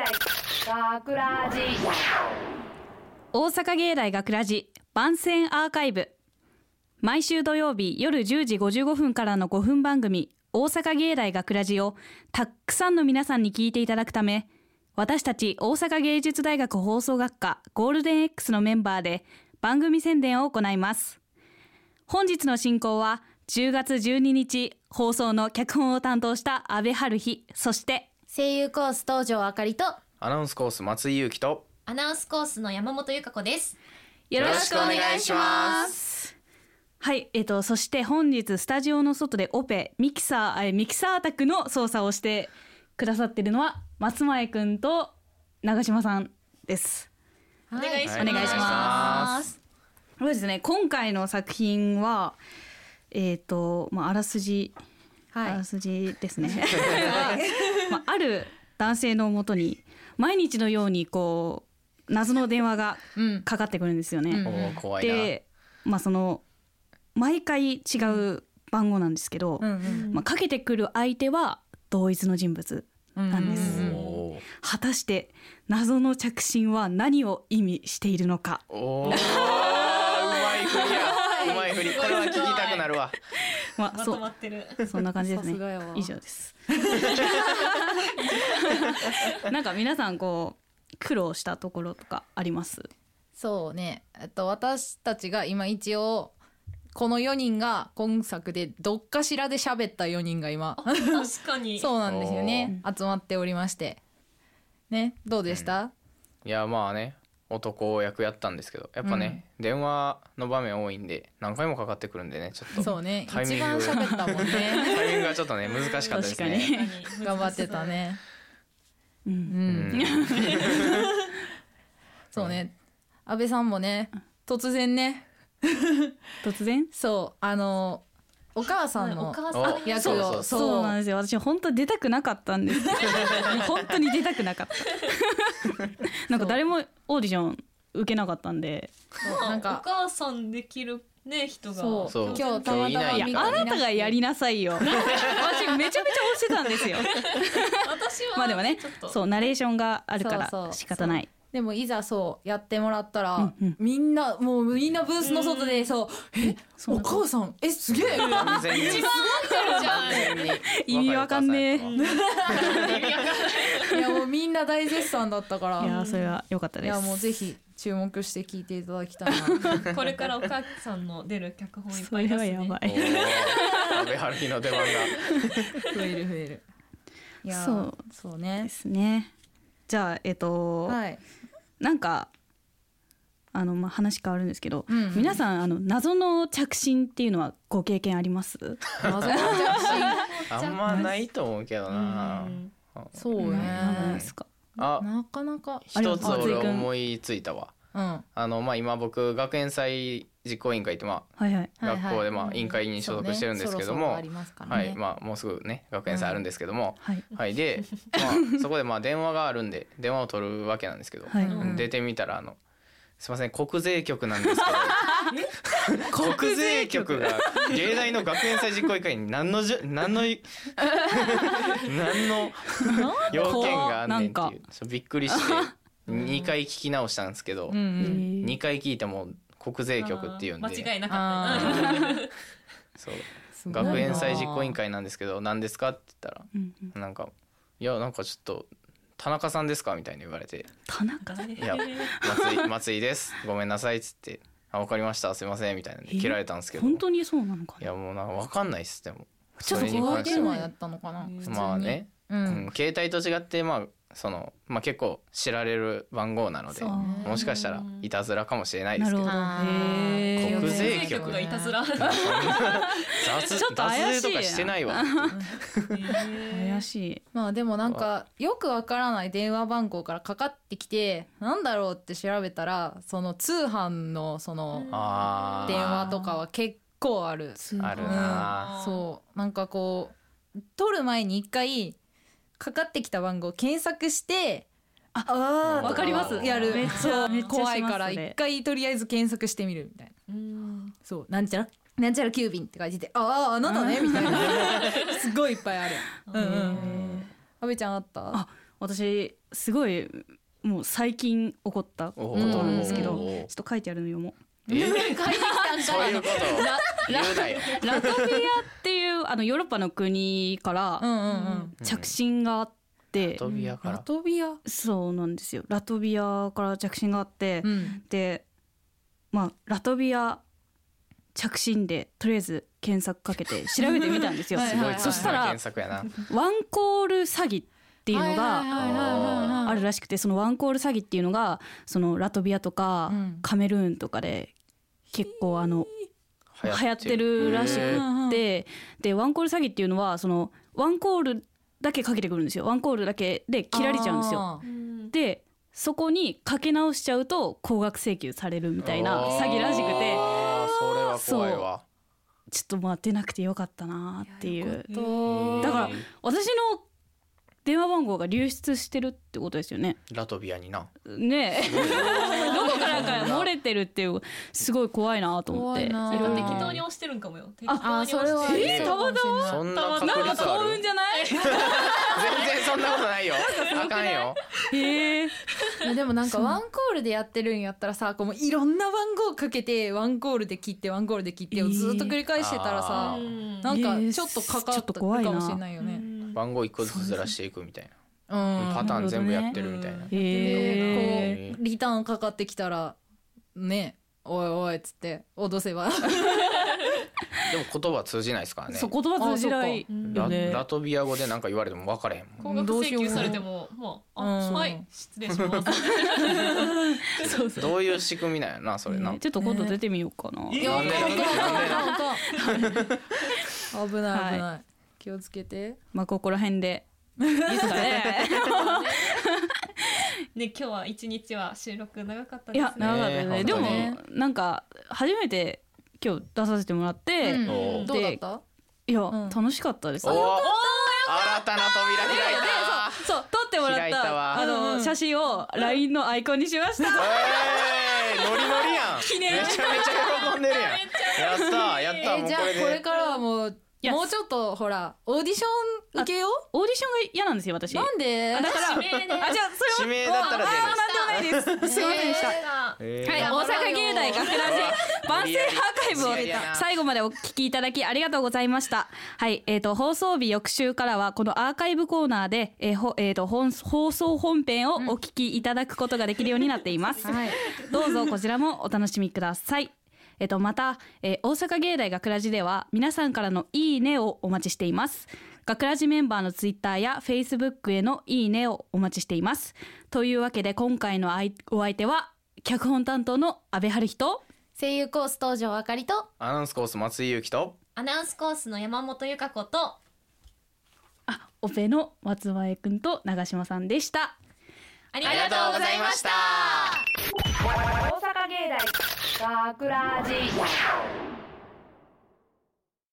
大学ラジ。大阪芸大学ラジ番宣アーカイブ。毎週土曜日夜10時55分からの5分番組大阪芸大学ラジをたくさんの皆さんに聞いていただくため私たち大阪芸術大学放送学科ゴールデン X のメンバーで番組宣伝を行います。本日の進行は10月12日放送の脚本を担当した阿部春日そして声優コース東條あかりとアナウンスコース松井裕樹とアナウンスコースの山本由香子ですよろしくお願いしますはい、えっ、とそして本日スタジオの外でオペミキサーえミキサー宅の操作をしてくださってるのは松前くんと長島さんです。お願いしますお願いします。そうですね。今回の作品はえっ、とまああらすじ、あらすじですね。まあある男性のもとに毎日のようにこう謎の電話がうん。かかってくるんですよね。うんおー怖いな。でまあその毎回違う番号なんですけど、うんうんまあ、かけてくる相手は同一の人物なんです、うんうん果たして謎の着信は何を意味しているのか。おー。うまいうまいふりこれは聞きたくなるわ。まあそまとまってる。うそんな感じですね。さすがやわ以上です。なんか皆さんこう苦労したところとかあります？そうね。えっと私たちが今一応この4人が今作でどっかしらで喋った4人が今。確かに。そうなんですよね。集まっておりまして。ね。どうでした、いやまあね男役やったんですけどやっぱね、電話の場面多いんで何回もかかってくるんでねちょっと そうね。タイミング。一番喋ったもんね。タイミングがちょっとね難しかったですね。確か頑張ってたね。ううん。んそうね。安倍さんもね突然ね。突然？そうあのお母さんのお母さん。お役そうそう。をそうなんですよ。私本当出たくなかったんです。け ど本当に出たくなかった。なんか誰もオーディション受けなかったんで。なんか母さんできるね人が。今日たまたまいやあなたがやりなさいよ。私めちゃめちゃ押してたんですよ。私はまあでもねちょっと。そうナレーションがあるからそうそう。仕方ないでもいざそうやってもらったら、うんうん。みんなもうみんなブースの外でそう「えお母さんえすげえ!」完全に。じゃん。意味わかんねえ。若 いやもうみんな大絶賛だったから。いやそれは良かったです。いやもうぜひ注目して聞いていただきたいな。これからお母さんの出る脚本いっそれぱい出すね。はやばい。おー。安倍春日の出番が 増える増える。いやそう。そうでねすね。じゃあえっと、はいなんかあのまあ話変わるんですけど、うんうん皆さんあの謎の着信っていうのはご経験あります？謎の着信。あんまないと思うけどな。うん。そうね。なん。ですか。あなかなか。一つ俺松井君。思いついたわ。うんあのまあ今僕学園祭実行委員会ってまあはいはい。学校でまあ委員会に所属してるんですけどもはい。まあもうすぐね学園祭あるんですけどもはい。はい。でまあそこでまあ電話があるんで電話を取るわけなんですけど出てみたらあのすいません国税局なんですけど 国税局が芸大の学園祭実行委員会に何のじゅ何のい 何の要件があんねんってなんいうびっくりして2回聞き直したんですけどうんうん。2回聞いても国税局っていうんで間違いなかった。学園祭実行委員会なんですけど何ですかって言ったらうんうん。なんかいやなんかちょっと田中さんですかみたいに言われて。田中いや松井松井です。ごめんなさいっつって。あわかりました。すいません。みたいなんで切られたんですけど。本当にそうなのかいなやもうなんかわかんないっすでも。ちょっと電話やったのかな？まあね、ううんん、携帯と違ってまあそのまあ結構知られる番号なのでもしかしたらいたずらかもしれないですけど国税税局がいたずら。雑ちょっと怪しい。とかしてないわ。怪しい。まあでもなんかよくわからない電話番号からかかってきてなんだろうって調べたらその通販のその電話とかは結構ある。あるな。そう。なんかこう取る前に一回かかってきた番号検索してああーわかります。やる。めっちゃ怖いから一回とりあえず検索してみるみたいな。うん。そう。なんちゃらなんちゃら急便って書いててあああなたね？みたいな。すごいいっぱいある。うんうん阿部ちゃんあった？あ私すごいもう最近起こったことなんですけどちょっと書いてあるの読もう。えー。書いてきたんかい。ラトビアっていうあのヨーロッパの国からうんうんうん。着信があって、ラトビアかラらトビア？そうなんですよ。ラトビアから着信があって、うん。でまあラトビア着信でとりあえず検索かけて調べてみたんですよ。はいすごいそしたら検索やな。ワンコール詐欺っていうのがあるらしくてそのワンコール詐欺っていうのがそのラトビアとかうん。カメルーンとかで結構あの流行ってる。らしくってでワンコール詐欺っていうのはそのワンコールだけかけてくるんですよ。ワンコールだけで切られちゃうんですよ。でそこにかけ直しちゃうと高額請求されるみたいな詐欺らしくて。それは怖いわ。ちょっと待ってなくてよかったなっていう。だから私の電話番号が流出してるってことですよね。ラトビアにな。ねえ。どこからか漏れてるっていうすごい怖いなと思って。適当に押してるんかもよ。適当あそれは。えーそうかもしれなんか幸運じゃない？全然そんなことないよ。あかんよ。へえいやでもなんかワンコールでやってるんやったらさこうもういろんな番号かけてワンコールで切ってワンコールで切ってをずっと繰り返してたらさ、あーうん。なんかえーちょっとかかちょっっと怖いなたかもしれないよね。番号一個ずつずらしていくみたいうん。なパターン全部やってるみたいな。でこうリターンかかってきたらねおいおいっつって脅せば。でも言葉通じないですからね。そう言葉通じないララトビア語で何か言われても分からへん。もん。高額請求されてももう。あうんはい失礼しますそうそう。どういう。仕組みなんやなそれなねちょっと今度出てみよう。かな、えいやなんでなんでなんで危ない危ない、気をつけて。まあここら辺で。いいですかね。ね今日は一日は収録長かったいやですね。長かったね。でもなんか初めて今日出させてもらって、うん。どうだった？いや、ん。楽しかったです。おお新たな扉開いた。そう撮ってもらっ開いたあの写真を LINE のアイコンにしました。えーノリノリやん。念。めちゃめちゃ喜んでるやん。やったーやったーえじゃあこれからはもうやもうちょっとほらオーディション受けよう？オーディションが嫌なんですよ私。なんで？あだから指名で。あじゃあそれ指名だったら出なんでもないです。すいませんでした、えはい、ー大阪芸大学ラジ番宣アーカイブを最後までお聞きいただきありがとうございました。はい、えっ、と放送日翌週からはこのアーカイブコーナーで、えーほえー、と本放送本編をお聞きいただくことができるようになっています。はい。どうぞこちらもお楽しみください。えっと、また、えー大阪芸大学ラジでは皆さんからのいいねをお待ちしています。学ラジメンバーのツイッターやフェイスブックへのいいねをお待ちしています。というわけで今回のあいお相手は脚本担当の阿部春人と声優コース登場あかりとアナウンスコース松井裕樹とアナウンスコースの山本由香子とあオペの松前くんと長島さんでした。ありありがとうございました大阪芸大学ラジ